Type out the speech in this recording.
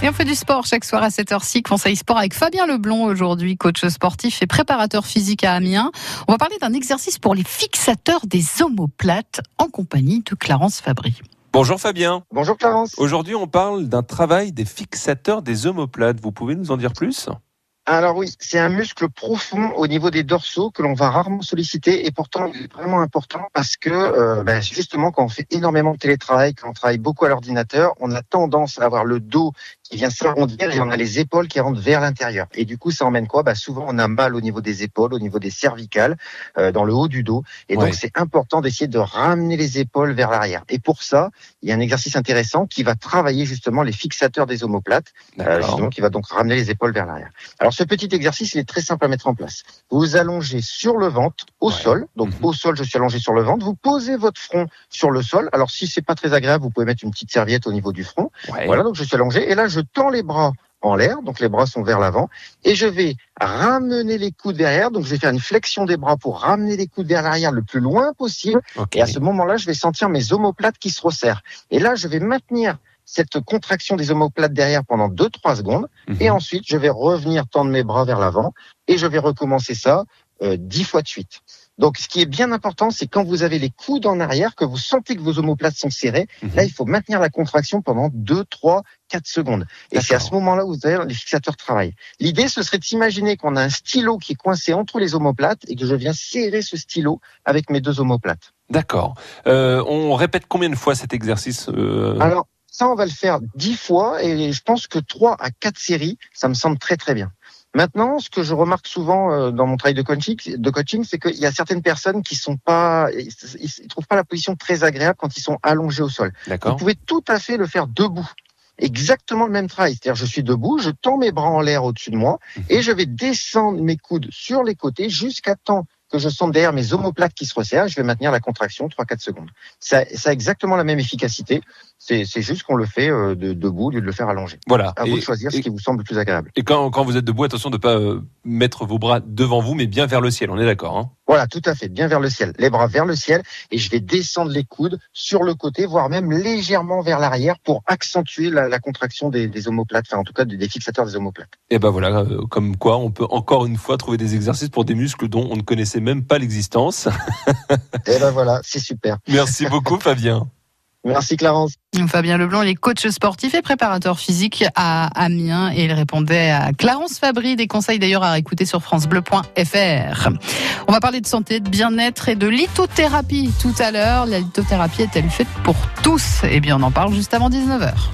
Et on fait du sport chaque soir à 7h06. Conseil sport avec Fabien Leblond aujourd'hui, coach sportif et préparateur physique à Amiens. On va parler d'un exercice pour les fixateurs des omoplates en compagnie de Clarence Fabry. Bonjour Fabien. Bonjour Clarence. Aujourd'hui, on parle d'un travail des fixateurs des omoplates. Vous pouvez nous en dire plus? Alors oui, c'est un muscle profond au niveau des dorsaux que l'on va rarement solliciter et pourtant il est vraiment important parce que euh, ben, justement quand on fait énormément de télétravail, quand on travaille beaucoup à l'ordinateur, on a tendance à avoir le dos qui vient s'arrondir et on a les épaules qui rentrent vers l'intérieur. Et du coup, ça emmène quoi? Bah, Souvent, on a mal au niveau des épaules, au niveau des cervicales, euh, dans le haut du dos. Et donc, c'est important d'essayer de ramener les épaules vers l'arrière. Et pour ça, il y a un exercice intéressant qui va travailler justement les fixateurs des omoplates, euh, justement, qui va donc ramener les épaules vers l'arrière. Alors, ce petit exercice, il est très simple à mettre en place. Vous vous allongez sur le ventre, au sol. Donc, mhm. au sol, je suis allongé sur le ventre. Vous posez votre front sur le sol. Alors, si c'est pas très agréable, vous pouvez mettre une petite serviette au niveau du front. Voilà, donc je suis allongé. Et là, je je tends les bras en l'air, donc les bras sont vers l'avant, et je vais ramener les coudes derrière, donc je vais faire une flexion des bras pour ramener les coudes vers l'arrière le plus loin possible, et à ce moment-là, je vais sentir mes omoplates qui se resserrent. Et là, je vais maintenir cette contraction des omoplates derrière pendant 2-3 secondes, mhm. et ensuite, je vais revenir tendre mes bras vers l'avant, et je vais recommencer ça euh, 10 fois de suite. Donc, ce qui est bien important, c'est quand vous avez les coudes en arrière, que vous sentez que vos omoplates sont serrées, mhm. là, il faut maintenir la contraction pendant 2, 3, 4 secondes. Et c'est à ce moment-là où vous avez les fixateurs travaillent. L'idée, ce serait d'imaginer qu'on a un stylo qui est coincé entre les omoplates et que je viens serrer ce stylo avec mes deux omoplates. D'accord. Euh, on répète combien de fois cet exercice euh... Alors, ça, on va le faire 10 fois et je pense que 3 à 4 séries, ça me semble très très bien. Maintenant, ce que je remarque souvent euh, dans mon travail de coaching, de coaching, c'est qu'il y a certaines personnes qui sont pas, ils, trouvent pas la position très agréable quand ils sont allongés au sol. Vous pouvez tout à fait le faire debout exactement le même travail. C'est-à-dire, je suis debout, je tends mes bras en l'air au-dessus de moi mhm. et je vais descendre mes coudes sur les côtés jusqu'à temps que je sente derrière mes omoplates qui se resserrent, je vais maintenir la contraction 3-4 secondes. Ça, ça, a exactement la même efficacité. C'est juste qu'on le fait euh, de, debout au lieu de le faire allongé. Voilà. À vous de choisir ce qui vous semble le plus agréable. Et quand, quand vous êtes debout, attention de ne pas euh, mettre vos bras devant vous, mais bien vers le ciel. On est d'accord hein? Voilà, tout à fait, bien vers le ciel. Les bras vers le ciel et je vais descendre les coudes sur le côté, voire même légèrement vers l'arrière pour accentuer la, la contraction des, des, omoplates, enfin en tout cas des, fixateurs des omoplates. Et ben voilà, euh, comme quoi on peut encore une fois trouver des exercices pour des muscles dont on ne connaissait même pas l'existence. et ben voilà, c'est super. Merci beaucoup Fabien. Merci Clarence. Fabien Leblanc, il est coach sportif et préparateur physique à Amiens et il répondait à Clarence Fabry, des conseils d'ailleurs à écouter sur francebleu.fr. On va parler de santé, de bien-être et de lithothérapie tout à l'heure. La lithothérapie est-elle faite pour tous? Eh bien, on en parle juste avant 19h.